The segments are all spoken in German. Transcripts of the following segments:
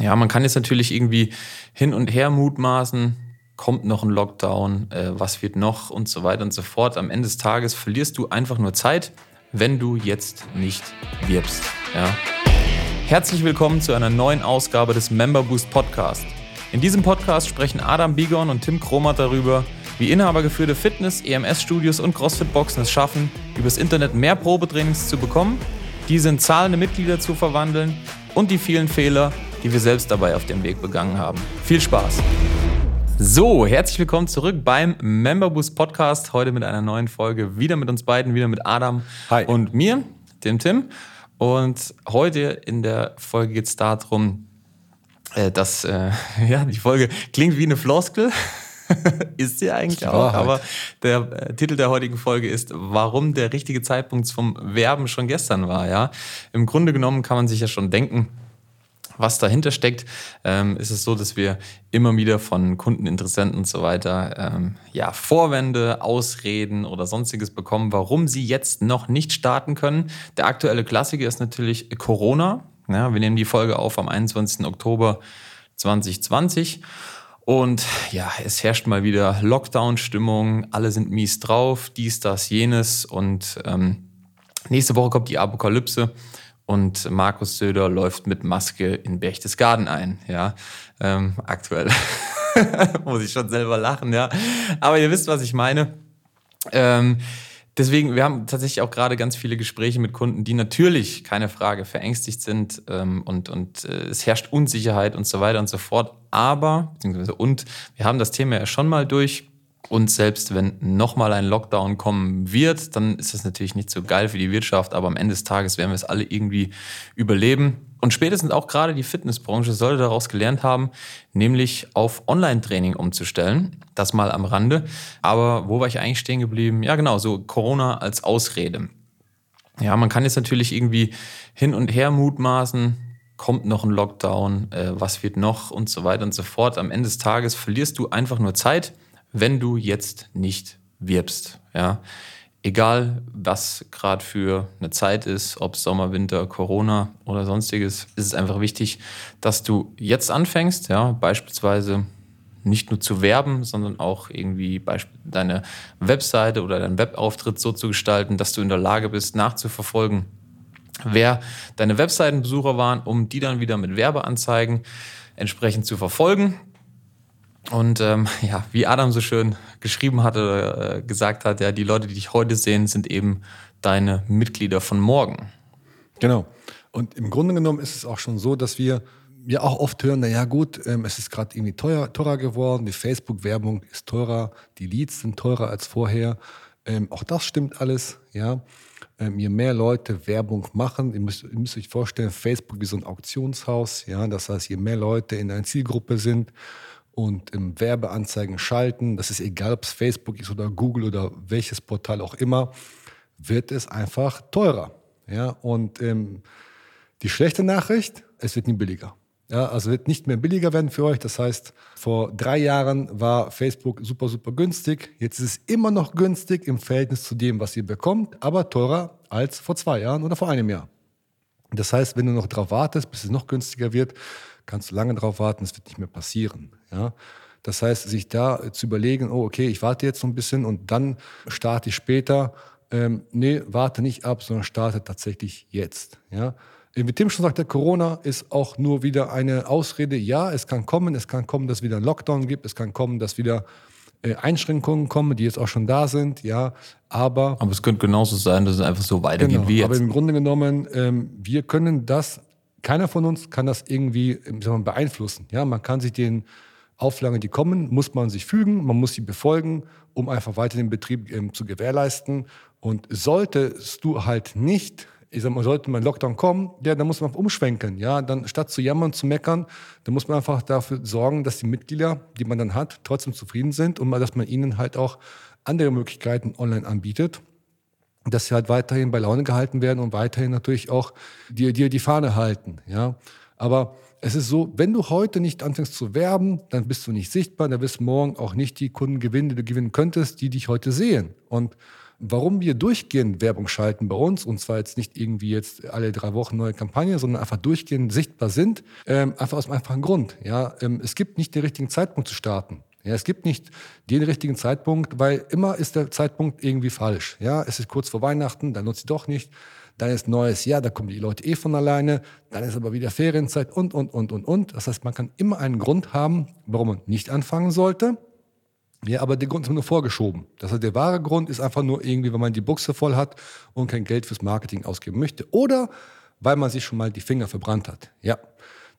Ja, man kann jetzt natürlich irgendwie hin und her mutmaßen, kommt noch ein Lockdown, äh, was wird noch und so weiter und so fort. Am Ende des Tages verlierst du einfach nur Zeit, wenn du jetzt nicht wirbst. Ja. Herzlich willkommen zu einer neuen Ausgabe des Member Boost Podcast. In diesem Podcast sprechen Adam Bigon und Tim Kromat darüber, wie inhabergeführte Fitness-, EMS-Studios und CrossFit-Boxen es schaffen, übers Internet mehr Probetrainings zu bekommen, diese in zahlende Mitglieder zu verwandeln und die vielen Fehler, die wir selbst dabei auf dem Weg begangen haben. Viel Spaß! So, herzlich willkommen zurück beim Memberboost Podcast. Heute mit einer neuen Folge. Wieder mit uns beiden, wieder mit Adam Hi. und mir, dem Tim. Und heute in der Folge geht es darum, äh, dass, äh, ja, die Folge klingt wie eine Floskel. ist sie eigentlich auch, aber der äh, Titel der heutigen Folge ist, warum der richtige Zeitpunkt vom Werben schon gestern war. Ja, Im Grunde genommen kann man sich ja schon denken, was dahinter steckt, ähm, ist es so, dass wir immer wieder von Kunden, Interessenten und so weiter ähm, ja, Vorwände, Ausreden oder sonstiges bekommen, warum sie jetzt noch nicht starten können. Der aktuelle Klassiker ist natürlich Corona. Ja, wir nehmen die Folge auf am 21. Oktober 2020. Und ja, es herrscht mal wieder Lockdown-Stimmung, alle sind mies drauf, dies, das, jenes. Und ähm, nächste Woche kommt die Apokalypse und Markus Söder läuft mit Maske in Berchtesgaden ein. Ja, ähm, aktuell muss ich schon selber lachen, ja. Aber ihr wisst, was ich meine. Ähm, deswegen, wir haben tatsächlich auch gerade ganz viele Gespräche mit Kunden, die natürlich, keine Frage, verängstigt sind ähm, und, und äh, es herrscht Unsicherheit und so weiter und so fort. Aber, beziehungsweise und, wir haben das Thema ja schon mal durch und selbst wenn nochmal ein Lockdown kommen wird, dann ist das natürlich nicht so geil für die Wirtschaft, aber am Ende des Tages werden wir es alle irgendwie überleben. Und spätestens auch gerade die Fitnessbranche sollte daraus gelernt haben, nämlich auf Online-Training umzustellen. Das mal am Rande. Aber wo war ich eigentlich stehen geblieben? Ja, genau, so Corona als Ausrede. Ja, man kann jetzt natürlich irgendwie hin und her mutmaßen, kommt noch ein Lockdown, äh, was wird noch und so weiter und so fort. Am Ende des Tages verlierst du einfach nur Zeit wenn du jetzt nicht wirbst. Ja? Egal, was gerade für eine Zeit ist, ob Sommer, Winter, Corona oder sonstiges, ist es einfach wichtig, dass du jetzt anfängst, ja, beispielsweise nicht nur zu werben, sondern auch irgendwie deine Webseite oder deinen Webauftritt so zu gestalten, dass du in der Lage bist, nachzuverfolgen, wer deine Webseitenbesucher waren, um die dann wieder mit Werbeanzeigen entsprechend zu verfolgen. Und ähm, ja, wie Adam so schön geschrieben hatte, äh, gesagt hat, ja, die Leute, die dich heute sehen, sind eben deine Mitglieder von morgen. Genau. Und im Grunde genommen ist es auch schon so, dass wir ja auch oft hören, naja gut, ähm, es ist gerade irgendwie teuer, teurer geworden, die Facebook-Werbung ist teurer, die Leads sind teurer als vorher. Ähm, auch das stimmt alles, ja. Ähm, je mehr Leute Werbung machen, ihr müsst, ihr müsst euch vorstellen, Facebook ist so ein Auktionshaus, ja. Das heißt, je mehr Leute in einer Zielgruppe sind, und im Werbeanzeigen schalten, das ist egal, ob es Facebook ist oder Google oder welches Portal auch immer, wird es einfach teurer. Ja, und ähm, die schlechte Nachricht, es wird nie billiger. Ja, also wird nicht mehr billiger werden für euch. Das heißt, vor drei Jahren war Facebook super, super günstig. Jetzt ist es immer noch günstig im Verhältnis zu dem, was ihr bekommt, aber teurer als vor zwei Jahren oder vor einem Jahr. Das heißt, wenn du noch darauf wartest, bis es noch günstiger wird, kannst du lange darauf warten, es wird nicht mehr passieren. Ja? Das heißt, sich da zu überlegen, oh, okay, ich warte jetzt so ein bisschen und dann starte ich später. Ähm, nee, warte nicht ab, sondern starte tatsächlich jetzt. Ja? Wie Tim schon sagte, Corona ist auch nur wieder eine Ausrede. Ja, es kann kommen, es kann kommen, dass es wieder ein Lockdown gibt, es kann kommen, dass wieder äh, Einschränkungen kommen, die jetzt auch schon da sind, ja, aber... Aber es könnte genauso sein, dass es einfach so weitergeht genau, wie jetzt. Aber im Grunde genommen, ähm, wir können das keiner von uns kann das irgendwie mal, beeinflussen. Ja, man kann sich den Auflagen, die kommen, muss man sich fügen, man muss sie befolgen, um einfach weiter den Betrieb ähm, zu gewährleisten. Und solltest du halt nicht, ich sag mal, sollte mal Lockdown kommen, ja, dann muss man umschwenken. Ja, dann statt zu jammern, zu meckern, dann muss man einfach dafür sorgen, dass die Mitglieder, die man dann hat, trotzdem zufrieden sind und mal, dass man ihnen halt auch andere Möglichkeiten online anbietet dass sie halt weiterhin bei Laune gehalten werden und weiterhin natürlich auch dir, dir die Fahne halten. Ja? Aber es ist so, wenn du heute nicht anfängst zu werben, dann bist du nicht sichtbar, dann wirst du morgen auch nicht die Kunden gewinnen, die du gewinnen könntest, die dich heute sehen. Und warum wir durchgehend Werbung schalten bei uns, und zwar jetzt nicht irgendwie jetzt alle drei Wochen neue Kampagne, sondern einfach durchgehend sichtbar sind, ähm, einfach aus einem einfachen Grund. Ja, ähm, es gibt nicht den richtigen Zeitpunkt zu starten. Ja, es gibt nicht den richtigen Zeitpunkt, weil immer ist der Zeitpunkt irgendwie falsch. Ja, es ist kurz vor Weihnachten, dann nutze ich doch nicht. Dann ist neues Jahr, da kommen die Leute eh von alleine. Dann ist aber wieder Ferienzeit und, und, und, und, und. Das heißt, man kann immer einen Grund haben, warum man nicht anfangen sollte. Ja, aber der Grund ist nur vorgeschoben. Das heißt, der wahre Grund ist einfach nur irgendwie, wenn man die Buchse voll hat und kein Geld fürs Marketing ausgeben möchte. Oder weil man sich schon mal die Finger verbrannt hat. Ja,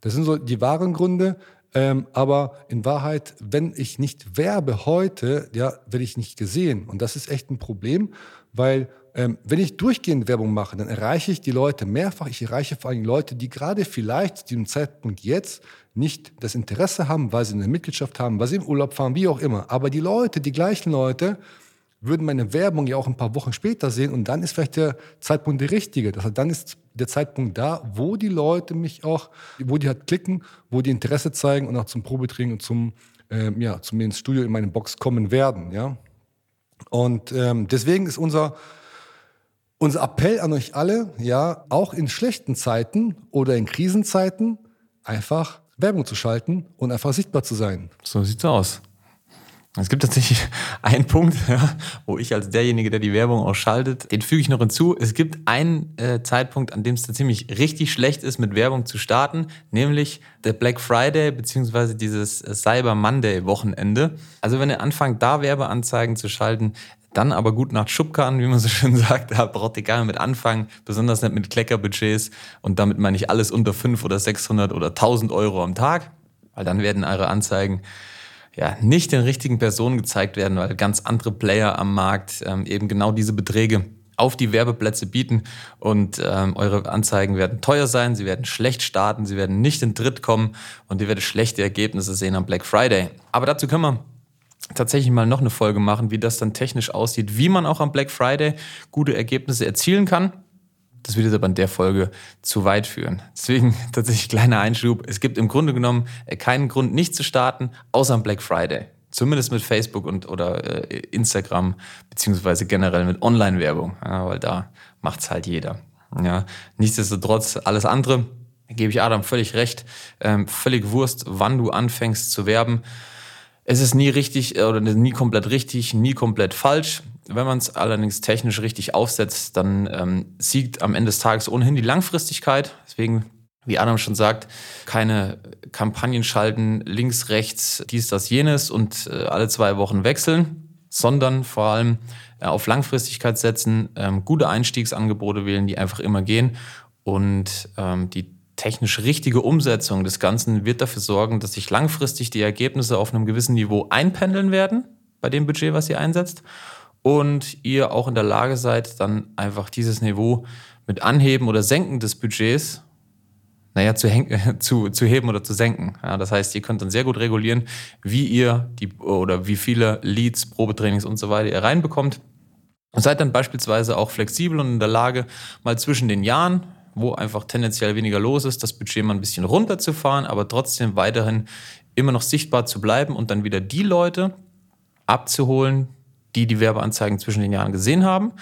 das sind so die wahren Gründe. Ähm, aber in Wahrheit, wenn ich nicht werbe heute, ja, werde ich nicht gesehen. Und das ist echt ein Problem, weil ähm, wenn ich durchgehend Werbung mache, dann erreiche ich die Leute mehrfach. Ich erreiche vor allem Leute, die gerade vielleicht zu diesem Zeitpunkt jetzt nicht das Interesse haben, weil sie eine Mitgliedschaft haben, weil sie im Urlaub fahren, wie auch immer. Aber die Leute, die gleichen Leute, würden meine Werbung ja auch ein paar Wochen später sehen und dann ist vielleicht der Zeitpunkt der richtige. Das heißt, dann ist der Zeitpunkt da, wo die Leute mich auch, wo die halt klicken, wo die Interesse zeigen und auch zum Probetraining und zum, ähm, ja, zum ins Studio in meine Box kommen werden, ja. Und ähm, deswegen ist unser unser Appell an euch alle, ja, auch in schlechten Zeiten oder in Krisenzeiten einfach Werbung zu schalten und einfach sichtbar zu sein. So sieht's aus. Es gibt tatsächlich einen Punkt, ja, wo ich als derjenige, der die Werbung auch schaltet, den füge ich noch hinzu. Es gibt einen äh, Zeitpunkt, an dem es ziemlich richtig schlecht ist, mit Werbung zu starten, nämlich der Black Friday beziehungsweise dieses äh, Cyber Monday Wochenende. Also wenn ihr anfangt, da Werbeanzeigen zu schalten, dann aber gut nach Schubkarren, wie man so schön sagt, da braucht ihr gar nicht mit anfangen, besonders nicht mit Kleckerbudgets. Und damit meine ich alles unter 500 oder 600 oder 1000 Euro am Tag, weil dann werden eure Anzeigen ja, nicht den richtigen Personen gezeigt werden, weil ganz andere Player am Markt ähm, eben genau diese Beträge auf die Werbeplätze bieten. Und ähm, eure Anzeigen werden teuer sein, sie werden schlecht starten, sie werden nicht in Dritt kommen. Und ihr werdet schlechte Ergebnisse sehen am Black Friday. Aber dazu können wir tatsächlich mal noch eine Folge machen, wie das dann technisch aussieht, wie man auch am Black Friday gute Ergebnisse erzielen kann. Das würde jetzt aber in der Folge zu weit führen. Deswegen tatsächlich kleiner Einschub. Es gibt im Grunde genommen äh, keinen Grund, nicht zu starten, außer am Black Friday. Zumindest mit Facebook und oder äh, Instagram, beziehungsweise generell mit Online-Werbung, ja, weil da macht's halt jeder. Ja. Nichtsdestotrotz, alles andere, gebe ich Adam völlig recht, ähm, völlig Wurst, wann du anfängst zu werben. Es ist nie richtig äh, oder nie komplett richtig, nie komplett falsch. Wenn man es allerdings technisch richtig aufsetzt, dann ähm, siegt am Ende des Tages ohnehin die Langfristigkeit. Deswegen, wie Adam schon sagt, keine Kampagnen schalten, links, rechts, dies, das, jenes und äh, alle zwei Wochen wechseln, sondern vor allem äh, auf Langfristigkeit setzen, ähm, gute Einstiegsangebote wählen, die einfach immer gehen und ähm, die technisch richtige Umsetzung des Ganzen wird dafür sorgen, dass sich langfristig die Ergebnisse auf einem gewissen Niveau einpendeln werden bei dem Budget, was ihr einsetzt und ihr auch in der Lage seid, dann einfach dieses Niveau mit Anheben oder Senken des Budgets, naja, zu, zu, zu heben oder zu senken. Ja, das heißt, ihr könnt dann sehr gut regulieren, wie ihr die oder wie viele Leads, Probetrainings und so weiter ihr reinbekommt. Und seid dann beispielsweise auch flexibel und in der Lage, mal zwischen den Jahren, wo einfach tendenziell weniger los ist, das Budget mal ein bisschen runterzufahren, aber trotzdem weiterhin immer noch sichtbar zu bleiben und dann wieder die Leute abzuholen, die die Werbeanzeigen zwischen den Jahren gesehen haben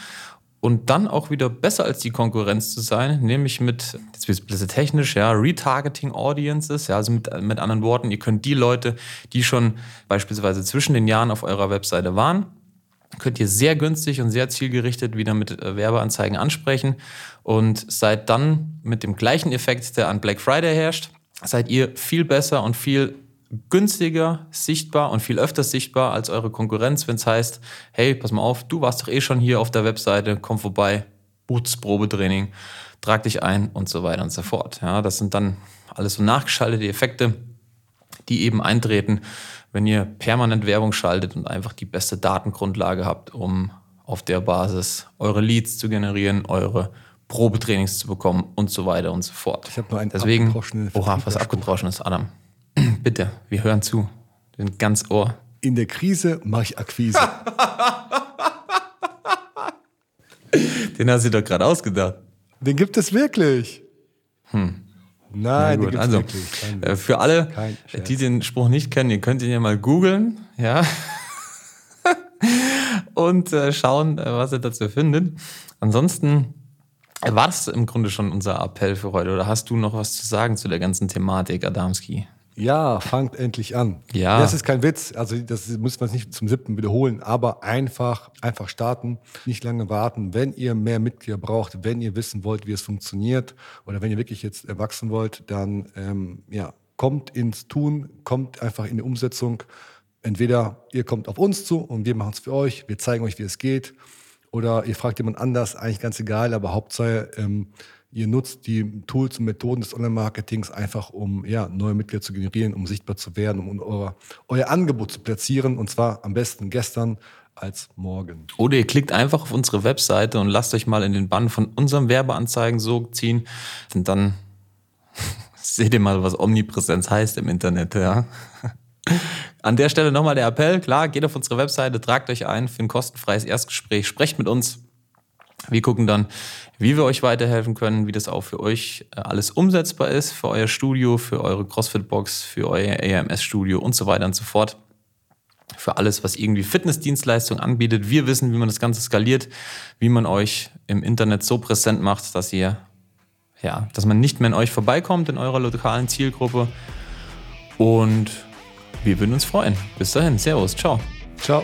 und dann auch wieder besser als die Konkurrenz zu sein, nämlich mit, jetzt wird es ein bisschen technisch, ja, Retargeting Audiences, ja, also mit, mit anderen Worten, ihr könnt die Leute, die schon beispielsweise zwischen den Jahren auf eurer Webseite waren, könnt ihr sehr günstig und sehr zielgerichtet wieder mit äh, Werbeanzeigen ansprechen und seid dann mit dem gleichen Effekt, der an Black Friday herrscht, seid ihr viel besser und viel günstiger sichtbar und viel öfter sichtbar als eure Konkurrenz, wenn es heißt, hey, pass mal auf, du warst doch eh schon hier auf der Webseite, komm vorbei, Boots Probetraining, trag dich ein und so weiter und so fort. Ja, das sind dann alles so nachgeschaltete Effekte, die eben eintreten, wenn ihr permanent Werbung schaltet und einfach die beste Datengrundlage habt, um auf der Basis eure Leads zu generieren, eure Probetrainings zu bekommen und so weiter und so fort. Ich habe nur ein Deswegen, oha, was abgedroschenes, Adam. Bitte, wir hören zu. Wir sind ganz Ohr. In der Krise mache ich Akquise. den hast du doch gerade ausgedacht. Den gibt es wirklich. Hm. Nein, gibt also. Äh, für alle, die den Spruch nicht kennen, ihr könnt ihn ja mal googeln. Ja. und äh, schauen, äh, was ihr dazu findet. Ansonsten war das im Grunde schon unser Appell für heute. Oder hast du noch was zu sagen zu der ganzen Thematik, Adamski? Ja, fangt endlich an. Ja. Das ist kein Witz. Also das muss man nicht zum siebten wiederholen, aber einfach, einfach starten, nicht lange warten. Wenn ihr mehr Mitglieder braucht, wenn ihr wissen wollt, wie es funktioniert oder wenn ihr wirklich jetzt erwachsen wollt, dann ähm, ja, kommt ins Tun, kommt einfach in die Umsetzung. Entweder ihr kommt auf uns zu und wir machen es für euch, wir zeigen euch, wie es geht, oder ihr fragt jemand anders, eigentlich ganz egal, aber Hauptsache, ähm, ihr nutzt die Tools und Methoden des Online-Marketings einfach, um ja, neue Mitglieder zu generieren, um sichtbar zu werden, um euer, euer Angebot zu platzieren und zwar am besten gestern als morgen. Oder ihr klickt einfach auf unsere Webseite und lasst euch mal in den Bann von unserem Werbeanzeigen so ziehen und dann seht ihr mal, was Omnipräsenz heißt im Internet, ja. An der Stelle nochmal der Appell, klar, geht auf unsere Webseite, tragt euch ein für ein kostenfreies Erstgespräch, sprecht mit uns. Wir gucken dann, wie wir euch weiterhelfen können, wie das auch für euch äh, alles umsetzbar ist, für euer Studio, für eure CrossFit-Box, für euer AMS-Studio und so weiter und so fort. Für alles, was irgendwie Fitnessdienstleistung anbietet. Wir wissen, wie man das Ganze skaliert, wie man euch im Internet so präsent macht, dass ihr ja, dass man nicht mehr an euch vorbeikommt in eurer lokalen Zielgruppe. Und wir würden uns freuen. Bis dahin, Servus, ciao. Ciao.